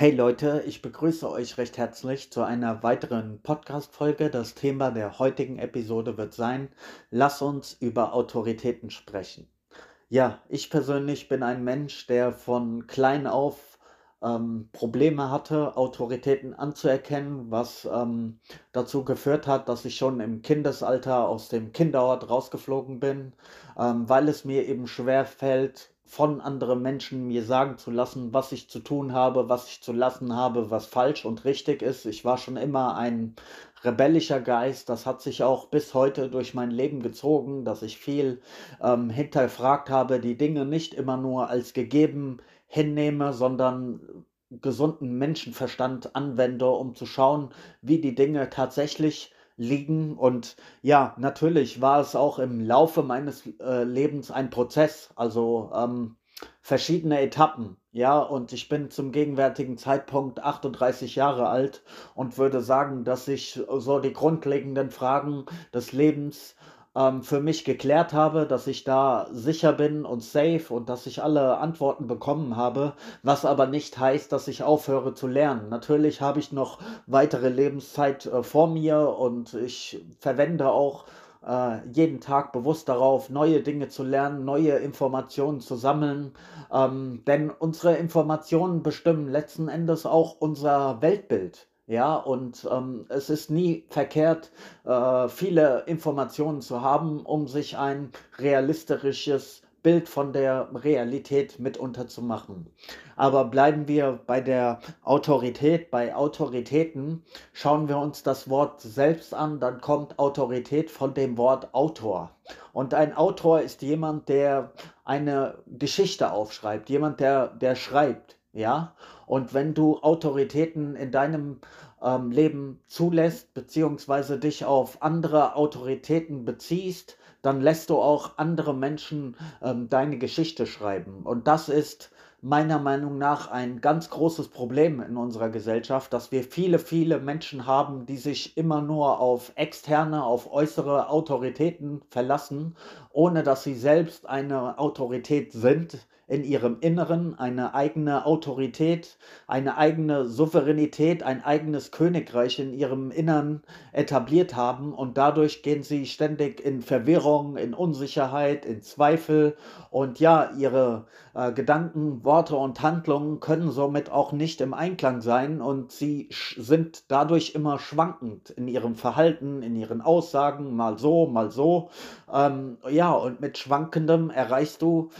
Hey Leute, ich begrüße euch recht herzlich zu einer weiteren Podcast-Folge. Das Thema der heutigen Episode wird sein: Lass uns über Autoritäten sprechen. Ja, ich persönlich bin ein Mensch, der von klein auf ähm, Probleme hatte, Autoritäten anzuerkennen, was ähm, dazu geführt hat, dass ich schon im Kindesalter aus dem Kinderort rausgeflogen bin, ähm, weil es mir eben schwer fällt, von anderen Menschen mir sagen zu lassen, was ich zu tun habe, was ich zu lassen habe, was falsch und richtig ist. Ich war schon immer ein rebellischer Geist. Das hat sich auch bis heute durch mein Leben gezogen, dass ich viel ähm, hinterfragt habe, die Dinge nicht immer nur als gegeben hinnehme, sondern gesunden Menschenverstand anwende, um zu schauen, wie die Dinge tatsächlich liegen. Und ja, natürlich war es auch im Laufe meines äh, Lebens ein Prozess, also ähm, verschiedene Etappen. Ja, und ich bin zum gegenwärtigen Zeitpunkt 38 Jahre alt und würde sagen, dass ich so die grundlegenden Fragen des Lebens ähm, für mich geklärt habe, dass ich da sicher bin und safe und dass ich alle Antworten bekommen habe, was aber nicht heißt, dass ich aufhöre zu lernen. Natürlich habe ich noch weitere Lebenszeit äh, vor mir und ich verwende auch äh, jeden Tag bewusst darauf, neue Dinge zu lernen, neue Informationen zu sammeln. Ähm, denn unsere Informationen bestimmen letzten Endes auch unser Weltbild. Ja, und ähm, es ist nie verkehrt, äh, viele Informationen zu haben, um sich ein realistisches Bild von der Realität mitunter zu machen. Aber bleiben wir bei der Autorität, bei Autoritäten, schauen wir uns das Wort selbst an, dann kommt Autorität von dem Wort Autor. Und ein Autor ist jemand, der eine Geschichte aufschreibt, jemand, der, der schreibt. Ja, und wenn du Autoritäten in deinem ähm, Leben zulässt, beziehungsweise dich auf andere Autoritäten beziehst, dann lässt du auch andere Menschen ähm, deine Geschichte schreiben. Und das ist meiner Meinung nach ein ganz großes Problem in unserer Gesellschaft, dass wir viele, viele Menschen haben, die sich immer nur auf externe, auf äußere Autoritäten verlassen, ohne dass sie selbst eine Autorität sind in ihrem Inneren eine eigene Autorität, eine eigene Souveränität, ein eigenes Königreich in ihrem Innern etabliert haben. Und dadurch gehen sie ständig in Verwirrung, in Unsicherheit, in Zweifel. Und ja, ihre äh, Gedanken, Worte und Handlungen können somit auch nicht im Einklang sein. Und sie sind dadurch immer schwankend in ihrem Verhalten, in ihren Aussagen, mal so, mal so. Ähm, ja, und mit Schwankendem erreichst du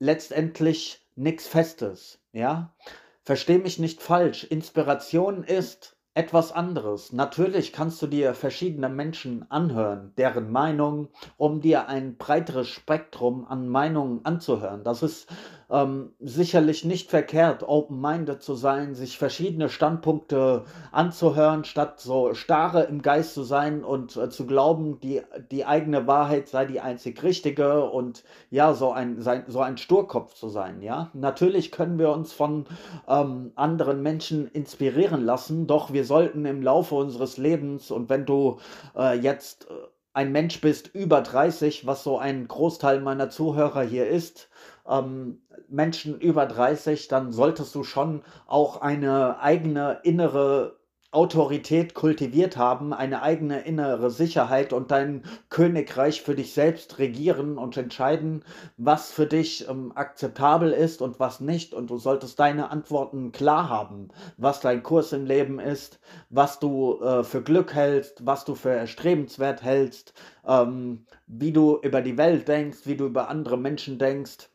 letztendlich nichts Festes, ja? Versteh mich nicht falsch, Inspiration ist etwas anderes. Natürlich kannst du dir verschiedene Menschen anhören, deren Meinung, um dir ein breiteres Spektrum an Meinungen anzuhören. Das ist ähm, sicherlich nicht verkehrt, open-minded zu sein, sich verschiedene Standpunkte anzuhören, statt so starre im Geist zu sein und äh, zu glauben, die, die eigene Wahrheit sei die einzig richtige und ja, so ein, sein, so ein Sturkopf zu sein. Ja, natürlich können wir uns von ähm, anderen Menschen inspirieren lassen, doch wir sollten im Laufe unseres Lebens und wenn du äh, jetzt äh, ein Mensch bist über 30, was so ein Großteil meiner Zuhörer hier ist, ähm, Menschen über 30, dann solltest du schon auch eine eigene innere Autorität kultiviert haben, eine eigene innere Sicherheit und dein Königreich für dich selbst regieren und entscheiden, was für dich ähm, akzeptabel ist und was nicht. Und du solltest deine Antworten klar haben, was dein Kurs im Leben ist, was du äh, für Glück hältst, was du für erstrebenswert hältst, ähm, wie du über die Welt denkst, wie du über andere Menschen denkst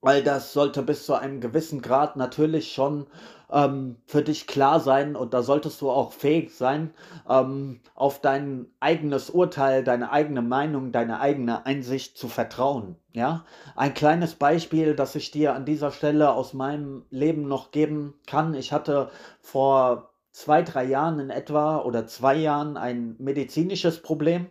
weil das sollte bis zu einem gewissen Grad natürlich schon ähm, für dich klar sein und da solltest du auch fähig sein, ähm, auf dein eigenes Urteil, deine eigene Meinung, deine eigene Einsicht zu vertrauen. Ja, ein kleines Beispiel, das ich dir an dieser Stelle aus meinem Leben noch geben kann. Ich hatte vor zwei, drei Jahren in etwa oder zwei Jahren ein medizinisches Problem.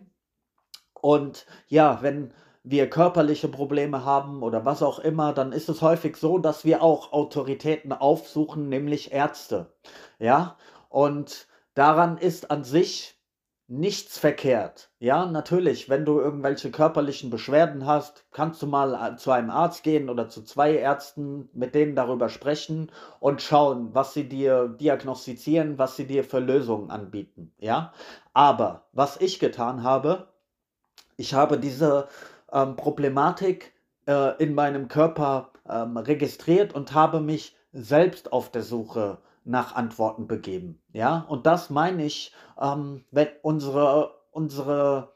Und ja, wenn wir körperliche Probleme haben oder was auch immer, dann ist es häufig so, dass wir auch Autoritäten aufsuchen, nämlich Ärzte. Ja, und daran ist an sich nichts verkehrt. Ja, natürlich, wenn du irgendwelche körperlichen Beschwerden hast, kannst du mal äh, zu einem Arzt gehen oder zu zwei Ärzten, mit denen darüber sprechen und schauen, was sie dir diagnostizieren, was sie dir für Lösungen anbieten. Ja, aber was ich getan habe, ich habe diese ähm, Problematik äh, in meinem Körper ähm, registriert und habe mich selbst auf der Suche nach Antworten begeben. Ja, und das meine ich, ähm, wenn unsere, unsere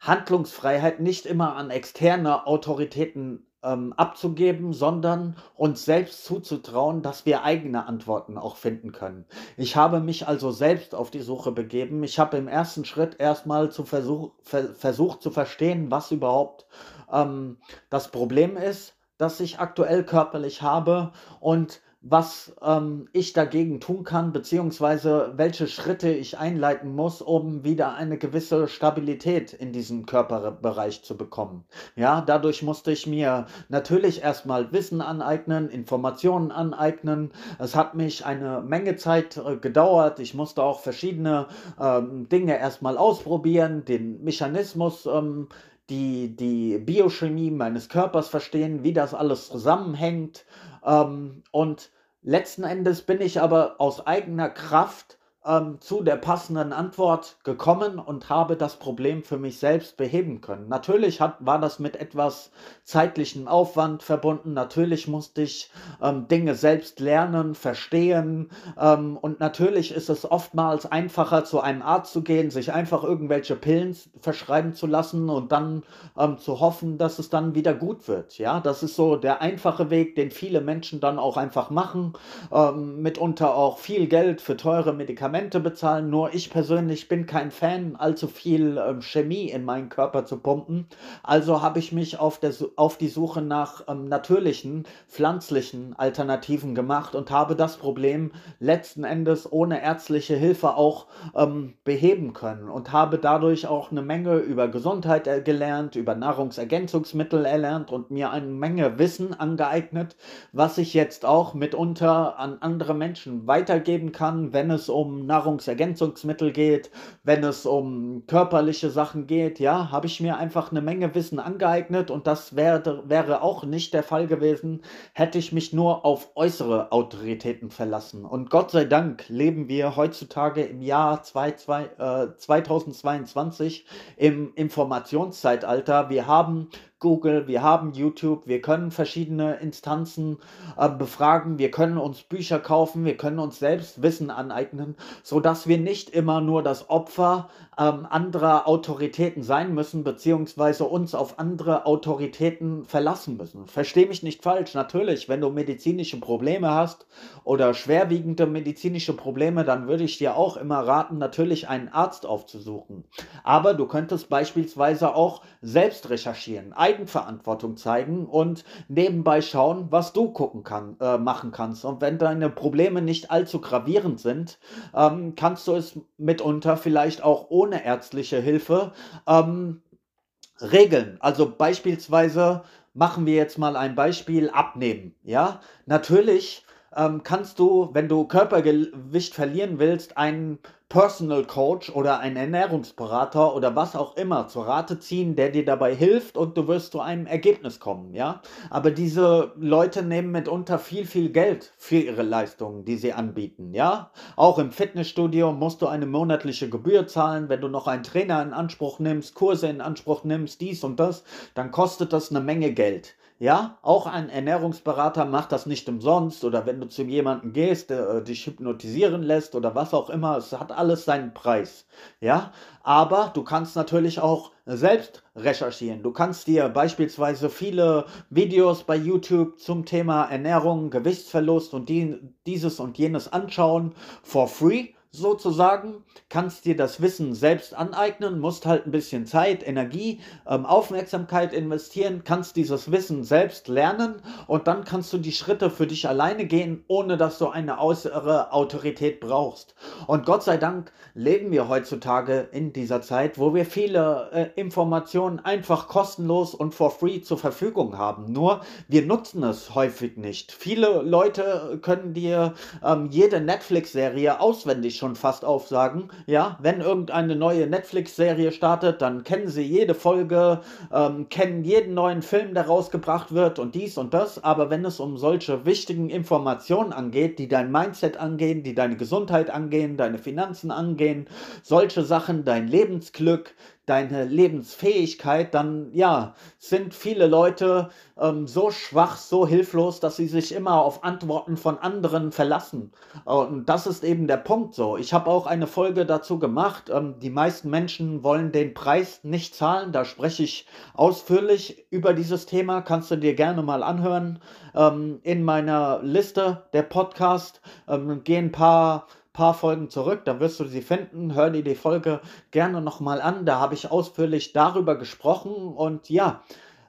Handlungsfreiheit nicht immer an externe Autoritäten ähm, abzugeben, sondern uns selbst zuzutrauen, dass wir eigene Antworten auch finden können. Ich habe mich also selbst auf die Suche begeben. Ich habe im ersten Schritt erstmal zu versuch, ver, versucht zu verstehen, was überhaupt ähm, das Problem ist, das ich aktuell körperlich habe und was ähm, ich dagegen tun kann, beziehungsweise welche Schritte ich einleiten muss, um wieder eine gewisse Stabilität in diesem Körperbereich zu bekommen. Ja, dadurch musste ich mir natürlich erstmal Wissen aneignen, Informationen aneignen. Es hat mich eine Menge Zeit äh, gedauert. Ich musste auch verschiedene ähm, Dinge erstmal ausprobieren, den Mechanismus ähm, die, die Biochemie meines Körpers verstehen, wie das alles zusammenhängt. Ähm, und letzten Endes bin ich aber aus eigener Kraft ähm, zu der passenden Antwort gekommen und habe das Problem für mich selbst beheben können. Natürlich hat, war das mit etwas zeitlichem Aufwand verbunden. Natürlich musste ich ähm, Dinge selbst lernen, verstehen. Ähm, und natürlich ist es oftmals einfacher, zu einem Arzt zu gehen, sich einfach irgendwelche Pillen verschreiben zu lassen und dann ähm, zu hoffen, dass es dann wieder gut wird. Ja, das ist so der einfache Weg, den viele Menschen dann auch einfach machen. Ähm, mitunter auch viel Geld für teure Medikamente Medikamente bezahlen. Nur ich persönlich bin kein Fan, allzu viel ähm, Chemie in meinen Körper zu pumpen. Also habe ich mich auf, der, auf die Suche nach ähm, natürlichen, pflanzlichen Alternativen gemacht und habe das Problem letzten Endes ohne ärztliche Hilfe auch ähm, beheben können und habe dadurch auch eine Menge über Gesundheit äh, gelernt, über Nahrungsergänzungsmittel erlernt und mir eine Menge Wissen angeeignet, was ich jetzt auch mitunter an andere Menschen weitergeben kann, wenn es um Nahrungsergänzungsmittel geht, wenn es um körperliche Sachen geht, ja, habe ich mir einfach eine Menge Wissen angeeignet und das wäre, wäre auch nicht der Fall gewesen, hätte ich mich nur auf äußere Autoritäten verlassen. Und Gott sei Dank leben wir heutzutage im Jahr 2, 2, äh, 2022 im Informationszeitalter. Wir haben Google, wir haben YouTube, wir können verschiedene Instanzen äh, befragen, wir können uns Bücher kaufen, wir können uns selbst Wissen aneignen, sodass wir nicht immer nur das Opfer ähm, anderer Autoritäten sein müssen, beziehungsweise uns auf andere Autoritäten verlassen müssen. Versteh mich nicht falsch, natürlich, wenn du medizinische Probleme hast oder schwerwiegende medizinische Probleme, dann würde ich dir auch immer raten, natürlich einen Arzt aufzusuchen. Aber du könntest beispielsweise auch selbst recherchieren, Eigenverantwortung zeigen und nebenbei schauen, was du gucken kann, äh, machen kannst. Und wenn deine Probleme nicht allzu gravierend sind, ähm, kannst du es mitunter vielleicht auch ohne ärztliche Hilfe ähm, regeln. Also beispielsweise machen wir jetzt mal ein Beispiel abnehmen. Ja, natürlich ähm, kannst du, wenn du Körpergewicht verlieren willst, einen Personal Coach oder einen Ernährungsberater oder was auch immer zur Rate ziehen, der dir dabei hilft und du wirst zu einem Ergebnis kommen, ja. Aber diese Leute nehmen mitunter viel, viel Geld für ihre Leistungen, die sie anbieten, ja. Auch im Fitnessstudio musst du eine monatliche Gebühr zahlen, wenn du noch einen Trainer in Anspruch nimmst, Kurse in Anspruch nimmst, dies und das, dann kostet das eine Menge Geld. Ja, auch ein Ernährungsberater macht das nicht umsonst oder wenn du zu jemandem gehst, der äh, dich hypnotisieren lässt oder was auch immer, es hat alles seinen Preis. Ja, aber du kannst natürlich auch selbst recherchieren. Du kannst dir beispielsweise viele Videos bei YouTube zum Thema Ernährung, Gewichtsverlust und die, dieses und jenes anschauen for free sozusagen, kannst dir das Wissen selbst aneignen, musst halt ein bisschen Zeit, Energie, ähm, Aufmerksamkeit investieren, kannst dieses Wissen selbst lernen und dann kannst du die Schritte für dich alleine gehen, ohne dass du eine äußere Autorität brauchst. Und Gott sei Dank leben wir heutzutage in dieser Zeit, wo wir viele äh, Informationen einfach kostenlos und for free zur Verfügung haben. Nur wir nutzen es häufig nicht. Viele Leute können dir ähm, jede Netflix-Serie auswendig schon fast aufsagen. Ja, wenn irgendeine neue Netflix-Serie startet, dann kennen sie jede Folge, ähm, kennen jeden neuen Film, der rausgebracht wird und dies und das. Aber wenn es um solche wichtigen Informationen angeht, die dein Mindset angehen, die deine Gesundheit angehen, deine Finanzen angehen, solche Sachen, dein Lebensglück, deine Lebensfähigkeit, dann ja, sind viele Leute ähm, so schwach, so hilflos, dass sie sich immer auf Antworten von anderen verlassen. Und das ist eben der Punkt so. Ich habe auch eine Folge dazu gemacht. Ähm, die meisten Menschen wollen den Preis nicht zahlen. Da spreche ich ausführlich über dieses Thema. Kannst du dir gerne mal anhören. Ähm, in meiner Liste der Podcast ähm, gehen ein paar paar Folgen zurück, da wirst du sie finden. Hör dir die Folge gerne nochmal an. Da habe ich ausführlich darüber gesprochen. Und ja,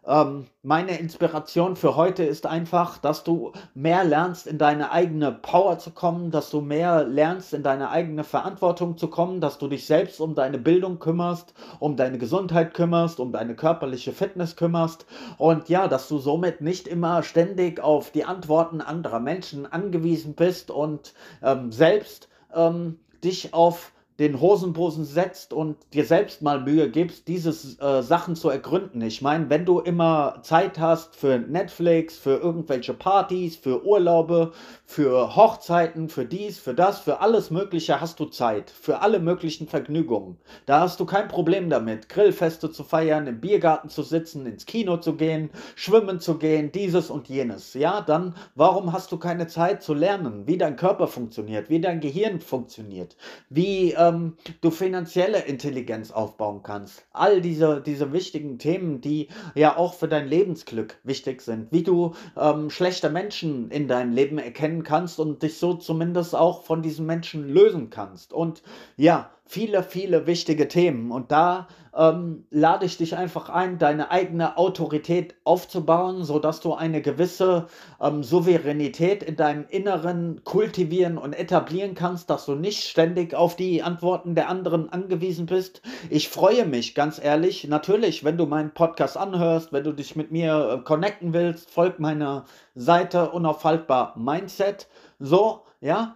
ähm, meine Inspiration für heute ist einfach, dass du mehr lernst, in deine eigene Power zu kommen, dass du mehr lernst, in deine eigene Verantwortung zu kommen, dass du dich selbst um deine Bildung kümmerst, um deine Gesundheit kümmerst, um deine körperliche Fitness kümmerst und ja, dass du somit nicht immer ständig auf die Antworten anderer Menschen angewiesen bist und ähm, selbst ähm, dich auf den Hosenbosen setzt und dir selbst mal Mühe gibst, diese äh, Sachen zu ergründen. Ich meine, wenn du immer Zeit hast für Netflix, für irgendwelche Partys, für Urlaube, für Hochzeiten, für dies, für das, für alles Mögliche hast du Zeit, für alle möglichen Vergnügungen. Da hast du kein Problem damit, Grillfeste zu feiern, im Biergarten zu sitzen, ins Kino zu gehen, schwimmen zu gehen, dieses und jenes. Ja, dann warum hast du keine Zeit zu lernen, wie dein Körper funktioniert, wie dein Gehirn funktioniert, wie ähm, du finanzielle Intelligenz aufbauen kannst? All diese, diese wichtigen Themen, die ja auch für dein Lebensglück wichtig sind, wie du ähm, schlechte Menschen in deinem Leben erkennen kannst und dich so zumindest auch von diesen Menschen lösen kannst. Und ja, viele, viele wichtige Themen. Und da ähm, lade ich dich einfach ein, deine eigene Autorität aufzubauen, sodass du eine gewisse ähm, Souveränität in deinem Inneren kultivieren und etablieren kannst, dass du nicht ständig auf die Antworten der anderen angewiesen bist. Ich freue mich, ganz ehrlich, natürlich, wenn du meinen Podcast anhörst, wenn du dich mit mir äh, connecten willst, folg meiner Seite unaufhaltbar Mindset. So, ja,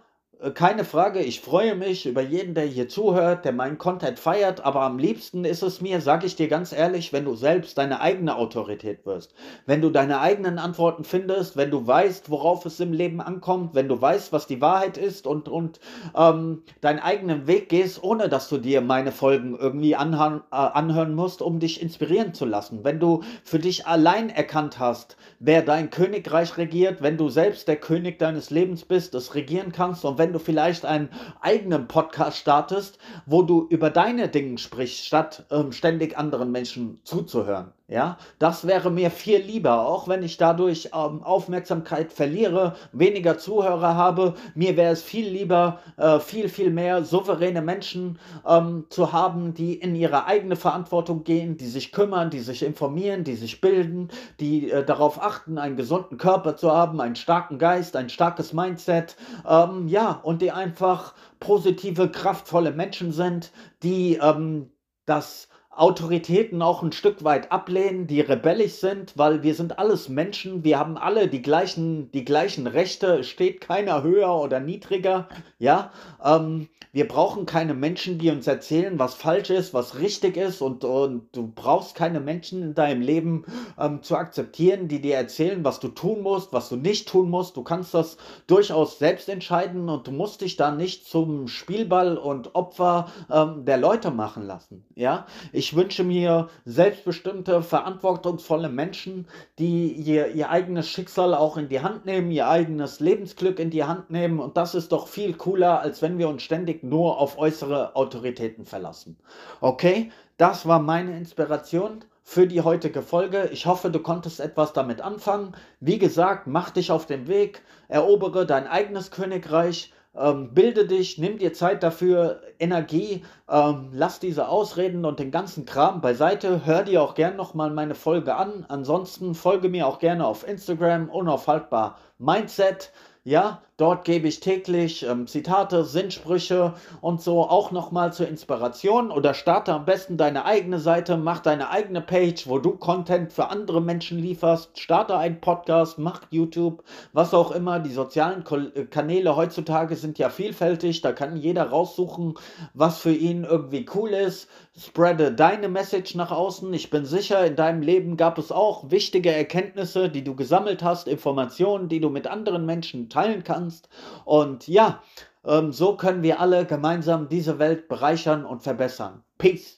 keine Frage, ich freue mich über jeden, der hier zuhört, der meinen Content feiert, aber am liebsten ist es mir, sage ich dir ganz ehrlich, wenn du selbst deine eigene Autorität wirst, wenn du deine eigenen Antworten findest, wenn du weißt, worauf es im Leben ankommt, wenn du weißt, was die Wahrheit ist und, und ähm, deinen eigenen Weg gehst, ohne dass du dir meine Folgen irgendwie anhören, äh, anhören musst, um dich inspirieren zu lassen, wenn du für dich allein erkannt hast, wer dein Königreich regiert, wenn du selbst der König deines Lebens bist, es regieren kannst und wenn wenn du vielleicht einen eigenen Podcast startest, wo du über deine Dinge sprichst, statt ähm, ständig anderen Menschen zuzuhören. Ja, das wäre mir viel lieber, auch wenn ich dadurch ähm, Aufmerksamkeit verliere, weniger Zuhörer habe. Mir wäre es viel lieber, äh, viel, viel mehr souveräne Menschen ähm, zu haben, die in ihre eigene Verantwortung gehen, die sich kümmern, die sich informieren, die sich bilden, die äh, darauf achten, einen gesunden Körper zu haben, einen starken Geist, ein starkes Mindset. Ähm, ja, und die einfach positive, kraftvolle Menschen sind, die ähm, das Autoritäten auch ein Stück weit ablehnen, die rebellisch sind, weil wir sind alles Menschen, wir haben alle die gleichen, die gleichen Rechte, steht keiner höher oder niedriger, ja. Ähm, wir brauchen keine Menschen, die uns erzählen, was falsch ist, was richtig ist und, und du brauchst keine Menschen in deinem Leben ähm, zu akzeptieren, die dir erzählen, was du tun musst, was du nicht tun musst. Du kannst das durchaus selbst entscheiden und du musst dich da nicht zum Spielball und Opfer ähm, der Leute machen lassen, ja. Ich ich wünsche mir selbstbestimmte, verantwortungsvolle Menschen, die ihr, ihr eigenes Schicksal auch in die Hand nehmen, ihr eigenes Lebensglück in die Hand nehmen. Und das ist doch viel cooler, als wenn wir uns ständig nur auf äußere Autoritäten verlassen. Okay, das war meine Inspiration für die heutige Folge. Ich hoffe, du konntest etwas damit anfangen. Wie gesagt, mach dich auf den Weg, erobere dein eigenes Königreich ähm, bilde dich, nimm dir Zeit dafür, Energie, ähm, lass diese Ausreden und den ganzen Kram beiseite. Hör dir auch gern nochmal meine Folge an. Ansonsten folge mir auch gerne auf Instagram, unaufhaltbar Mindset. Ja, Dort gebe ich täglich ähm, Zitate, Sinnsprüche und so auch nochmal zur Inspiration oder starte am besten deine eigene Seite, mach deine eigene Page, wo du Content für andere Menschen lieferst, starte einen Podcast, mach YouTube, was auch immer. Die sozialen äh, Kanäle heutzutage sind ja vielfältig, da kann jeder raussuchen, was für ihn irgendwie cool ist. Spreade deine Message nach außen. Ich bin sicher, in deinem Leben gab es auch wichtige Erkenntnisse, die du gesammelt hast, Informationen, die du mit anderen Menschen teilen kannst kannst. Und ja, ähm, so können wir alle gemeinsam diese Welt bereichern und verbessern. Peace.